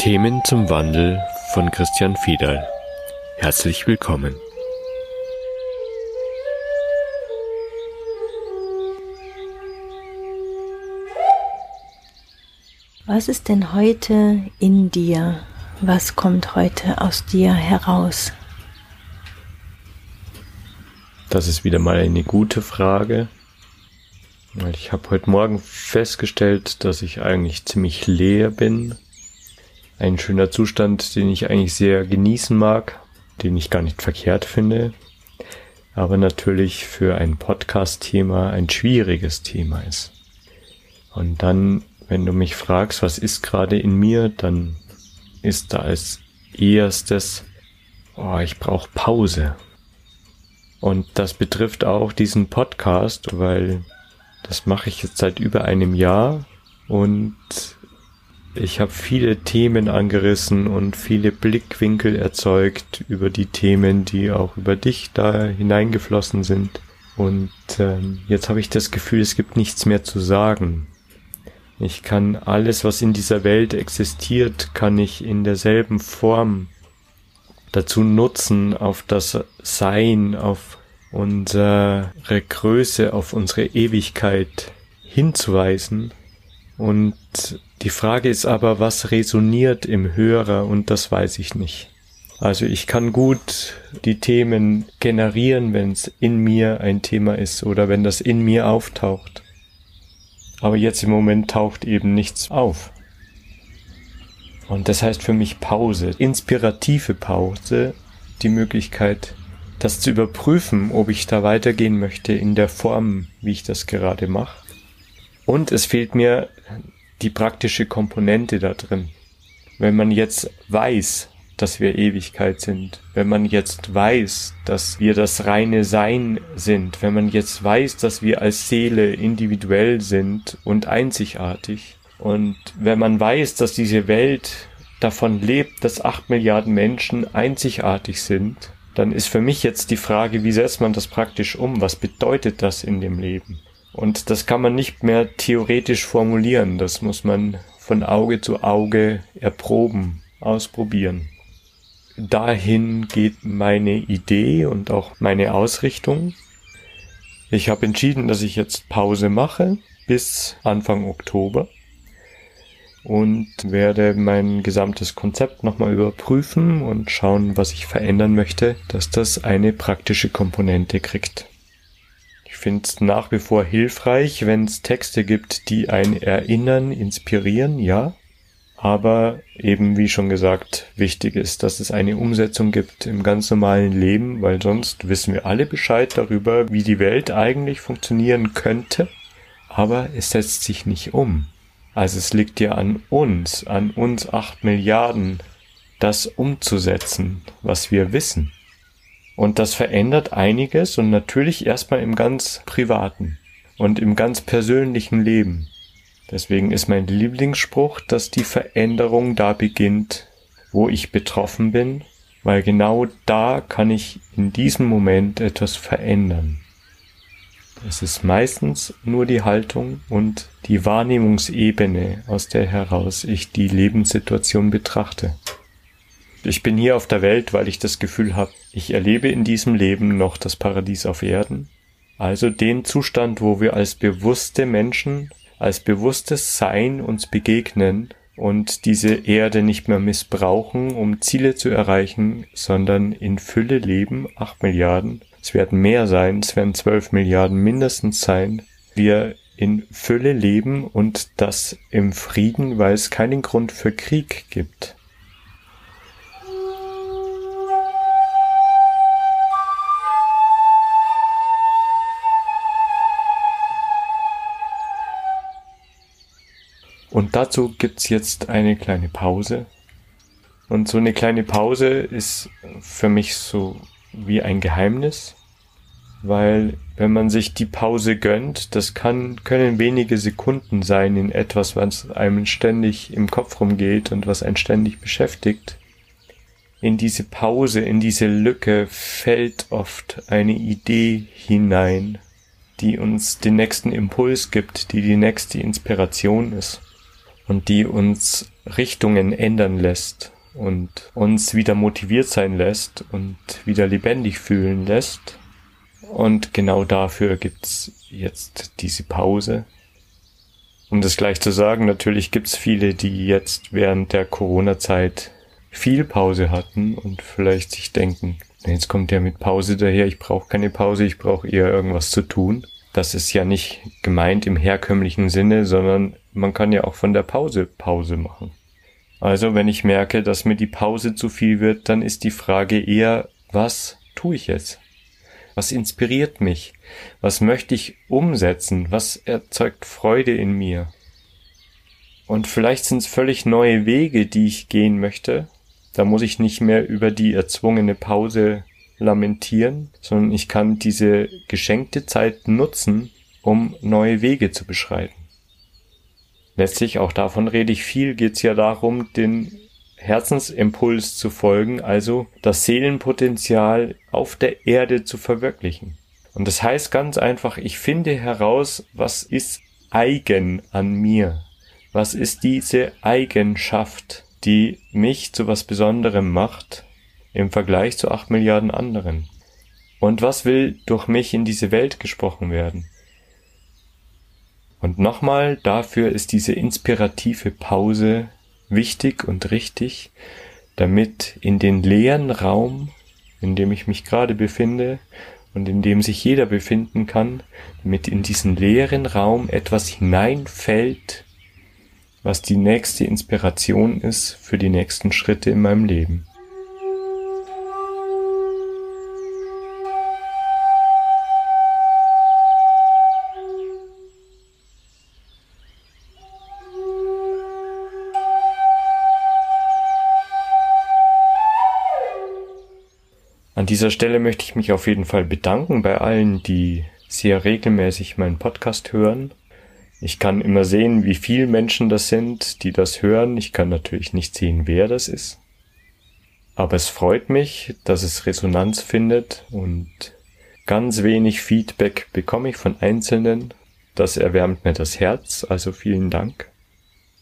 Themen zum Wandel von Christian Fiedal. Herzlich willkommen. Was ist denn heute in dir? Was kommt heute aus dir heraus? Das ist wieder mal eine gute Frage. Ich habe heute Morgen festgestellt, dass ich eigentlich ziemlich leer bin. Ein schöner Zustand, den ich eigentlich sehr genießen mag, den ich gar nicht verkehrt finde, aber natürlich für ein Podcast-Thema ein schwieriges Thema ist. Und dann wenn du mich fragst, was ist gerade in mir, dann ist da als erstes, oh, ich brauche Pause. Und das betrifft auch diesen Podcast, weil das mache ich jetzt seit über einem Jahr und ich habe viele Themen angerissen und viele Blickwinkel erzeugt über die Themen, die auch über dich da hineingeflossen sind. Und ähm, jetzt habe ich das Gefühl, es gibt nichts mehr zu sagen. Ich kann alles, was in dieser Welt existiert, kann ich in derselben Form dazu nutzen, auf das Sein, auf unsere Größe, auf unsere Ewigkeit hinzuweisen. Und die Frage ist aber, was resoniert im Hörer und das weiß ich nicht. Also ich kann gut die Themen generieren, wenn es in mir ein Thema ist oder wenn das in mir auftaucht. Aber jetzt im Moment taucht eben nichts auf. Und das heißt für mich Pause, inspirative Pause, die Möglichkeit, das zu überprüfen, ob ich da weitergehen möchte in der Form, wie ich das gerade mache. Und es fehlt mir die praktische Komponente da drin. Wenn man jetzt weiß, dass wir Ewigkeit sind, wenn man jetzt weiß, dass wir das reine Sein sind, wenn man jetzt weiß, dass wir als Seele individuell sind und einzigartig, und wenn man weiß, dass diese Welt davon lebt, dass acht Milliarden Menschen einzigartig sind, dann ist für mich jetzt die Frage, wie setzt man das praktisch um? Was bedeutet das in dem Leben? Und das kann man nicht mehr theoretisch formulieren, das muss man von Auge zu Auge erproben, ausprobieren dahin geht meine Idee und auch meine Ausrichtung. Ich habe entschieden, dass ich jetzt Pause mache bis Anfang Oktober und werde mein gesamtes Konzept nochmal überprüfen und schauen, was ich verändern möchte, dass das eine praktische Komponente kriegt. Ich finde es nach wie vor hilfreich, wenn es Texte gibt, die ein erinnern, inspirieren, ja, aber eben, wie schon gesagt, wichtig ist, dass es eine Umsetzung gibt im ganz normalen Leben, weil sonst wissen wir alle Bescheid darüber, wie die Welt eigentlich funktionieren könnte, aber es setzt sich nicht um. Also es liegt ja an uns, an uns acht Milliarden, das umzusetzen, was wir wissen. Und das verändert einiges und natürlich erstmal im ganz privaten und im ganz persönlichen Leben. Deswegen ist mein Lieblingsspruch, dass die Veränderung da beginnt, wo ich betroffen bin, weil genau da kann ich in diesem Moment etwas verändern. Es ist meistens nur die Haltung und die Wahrnehmungsebene, aus der heraus ich die Lebenssituation betrachte. Ich bin hier auf der Welt, weil ich das Gefühl habe, ich erlebe in diesem Leben noch das Paradies auf Erden, also den Zustand, wo wir als bewusste Menschen als bewusstes Sein uns begegnen und diese Erde nicht mehr missbrauchen, um Ziele zu erreichen, sondern in Fülle leben, acht Milliarden. Es werden mehr sein, es werden zwölf Milliarden mindestens sein. Wir in Fülle leben und das im Frieden, weil es keinen Grund für Krieg gibt. Und dazu gibt's jetzt eine kleine Pause. Und so eine kleine Pause ist für mich so wie ein Geheimnis, weil wenn man sich die Pause gönnt, das kann, können wenige Sekunden sein in etwas, was einem ständig im Kopf rumgeht und was einen ständig beschäftigt. In diese Pause, in diese Lücke fällt oft eine Idee hinein, die uns den nächsten Impuls gibt, die die nächste Inspiration ist. Und die uns Richtungen ändern lässt und uns wieder motiviert sein lässt und wieder lebendig fühlen lässt. Und genau dafür gibt's jetzt diese Pause. Um das gleich zu sagen, natürlich gibt's viele, die jetzt während der Corona-Zeit viel Pause hatten und vielleicht sich denken, jetzt kommt der mit Pause daher, ich brauche keine Pause, ich brauche eher irgendwas zu tun. Das ist ja nicht gemeint im herkömmlichen Sinne, sondern man kann ja auch von der Pause Pause machen. Also wenn ich merke, dass mir die Pause zu viel wird, dann ist die Frage eher, was tue ich jetzt? Was inspiriert mich? Was möchte ich umsetzen? Was erzeugt Freude in mir? Und vielleicht sind es völlig neue Wege, die ich gehen möchte. Da muss ich nicht mehr über die erzwungene Pause lamentieren, sondern ich kann diese geschenkte Zeit nutzen, um neue Wege zu beschreiten. Letztlich auch davon rede ich viel, geht es ja darum, den Herzensimpuls zu folgen, also das Seelenpotenzial auf der Erde zu verwirklichen. Und das heißt ganz einfach, ich finde heraus, was ist eigen an mir? Was ist diese Eigenschaft, die mich zu was Besonderem macht im Vergleich zu acht Milliarden anderen? Und was will durch mich in diese Welt gesprochen werden? Und nochmal, dafür ist diese inspirative Pause wichtig und richtig, damit in den leeren Raum, in dem ich mich gerade befinde und in dem sich jeder befinden kann, damit in diesen leeren Raum etwas hineinfällt, was die nächste Inspiration ist für die nächsten Schritte in meinem Leben. An dieser Stelle möchte ich mich auf jeden Fall bedanken bei allen, die sehr regelmäßig meinen Podcast hören. Ich kann immer sehen, wie viele Menschen das sind, die das hören. Ich kann natürlich nicht sehen, wer das ist. Aber es freut mich, dass es Resonanz findet und ganz wenig Feedback bekomme ich von Einzelnen. Das erwärmt mir das Herz, also vielen Dank.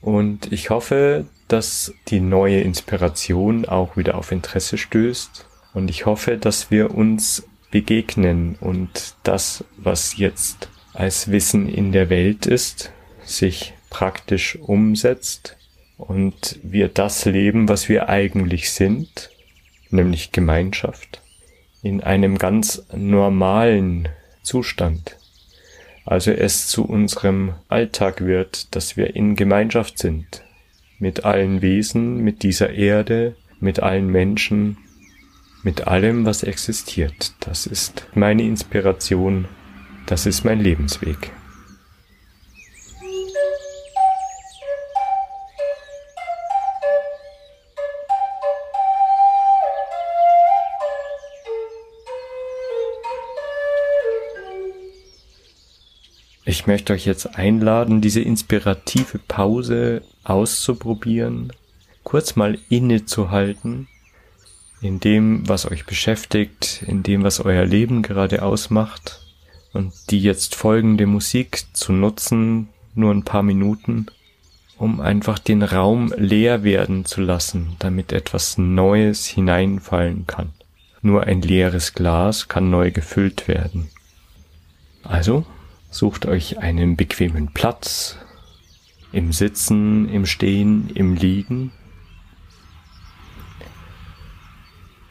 Und ich hoffe, dass die neue Inspiration auch wieder auf Interesse stößt und ich hoffe, dass wir uns begegnen und das, was jetzt als Wissen in der Welt ist, sich praktisch umsetzt und wir das leben, was wir eigentlich sind, nämlich Gemeinschaft, in einem ganz normalen Zustand. Also es zu unserem Alltag wird, dass wir in Gemeinschaft sind, mit allen Wesen, mit dieser Erde, mit allen Menschen, mit allem, was existiert. Das ist meine Inspiration, das ist mein Lebensweg. Ich möchte euch jetzt einladen, diese inspirative Pause auszuprobieren, kurz mal innezuhalten in dem, was euch beschäftigt, in dem, was euer Leben gerade ausmacht und die jetzt folgende Musik zu nutzen, nur ein paar Minuten, um einfach den Raum leer werden zu lassen, damit etwas Neues hineinfallen kann. Nur ein leeres Glas kann neu gefüllt werden. Also sucht euch einen bequemen Platz, im Sitzen, im Stehen, im Liegen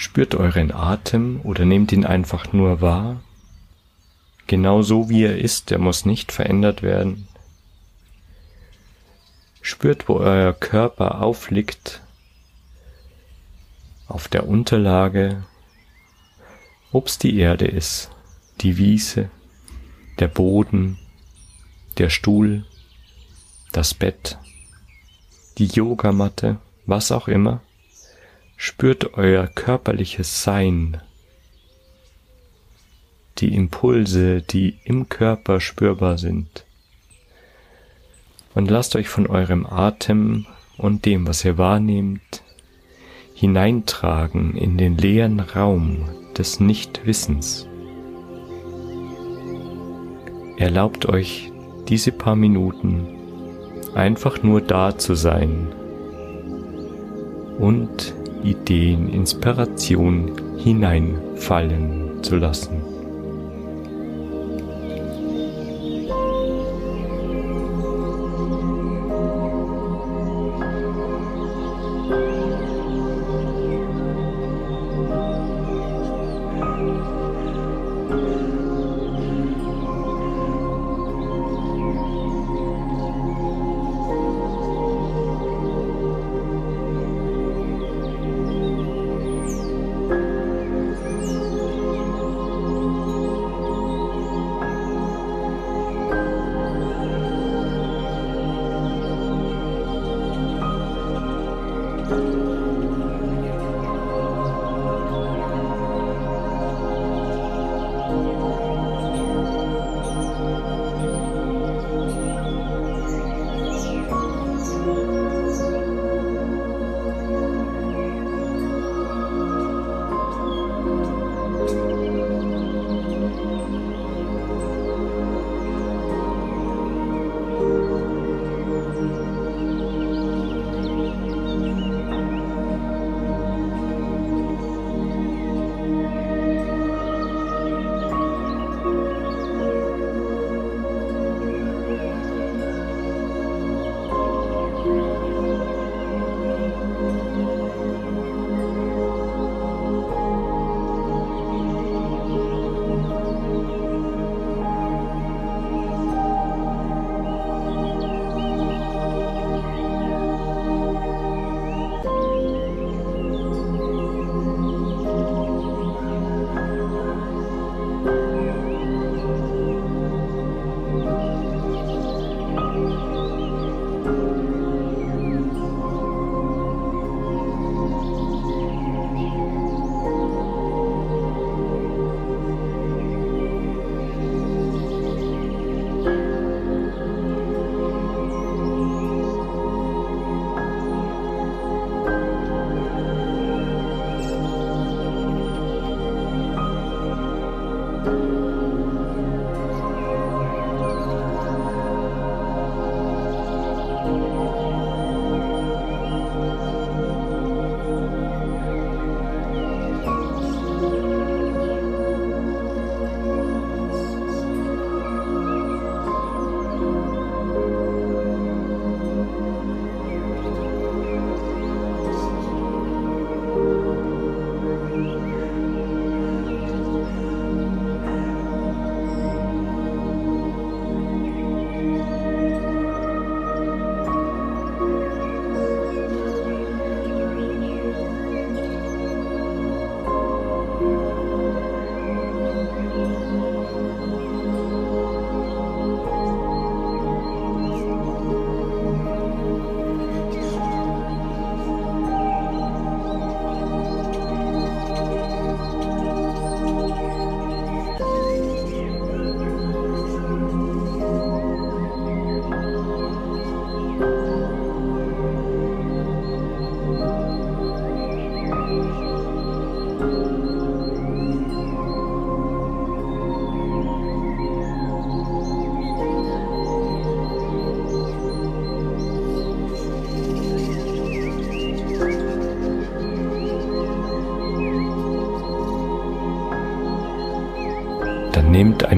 Spürt euren Atem oder nehmt ihn einfach nur wahr. Genau so wie er ist, er muss nicht verändert werden. Spürt, wo euer Körper aufliegt, auf der Unterlage, ob's die Erde ist, die Wiese, der Boden, der Stuhl, das Bett, die Yogamatte, was auch immer. Spürt euer körperliches Sein, die Impulse, die im Körper spürbar sind. Und lasst euch von eurem Atem und dem, was ihr wahrnehmt, hineintragen in den leeren Raum des Nichtwissens. Erlaubt euch diese paar Minuten einfach nur da zu sein und Ideen, Inspiration hineinfallen zu lassen.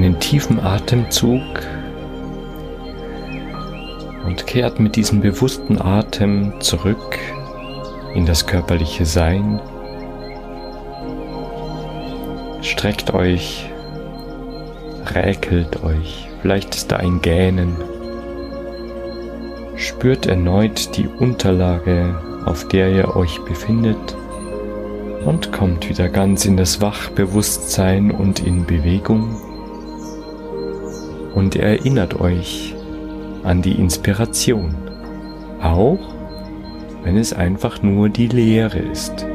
Einen tiefen Atemzug und kehrt mit diesem bewussten Atem zurück in das körperliche Sein. Streckt euch, räkelt euch, vielleicht ist da ein Gähnen. Spürt erneut die Unterlage, auf der ihr euch befindet und kommt wieder ganz in das Wachbewusstsein und in Bewegung und erinnert euch an die Inspiration, auch wenn es einfach nur die Leere ist.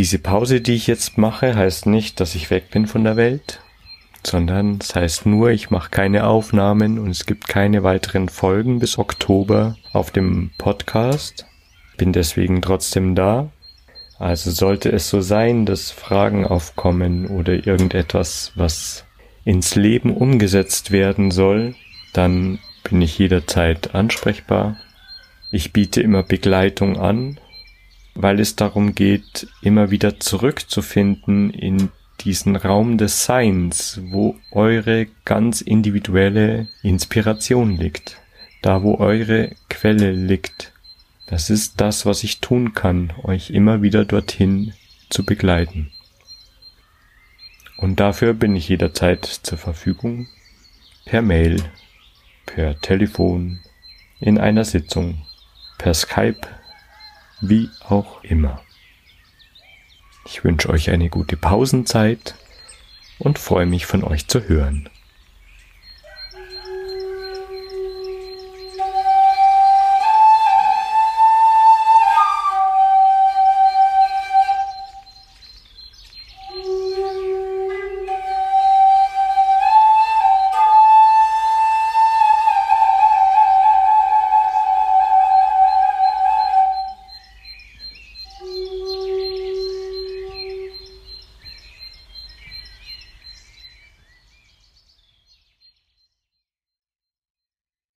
Diese Pause, die ich jetzt mache, heißt nicht, dass ich weg bin von der Welt, sondern es heißt nur, ich mache keine Aufnahmen und es gibt keine weiteren Folgen bis Oktober auf dem Podcast. Bin deswegen trotzdem da. Also sollte es so sein, dass Fragen aufkommen oder irgendetwas, was ins Leben umgesetzt werden soll, dann bin ich jederzeit ansprechbar. Ich biete immer Begleitung an, weil es darum geht, immer wieder zurückzufinden in diesen Raum des Seins, wo eure ganz individuelle Inspiration liegt, da wo eure Quelle liegt. Das ist das, was ich tun kann, euch immer wieder dorthin zu begleiten. Und dafür bin ich jederzeit zur Verfügung, per Mail, per Telefon, in einer Sitzung, per Skype, wie auch immer. Ich wünsche euch eine gute Pausenzeit und freue mich von euch zu hören.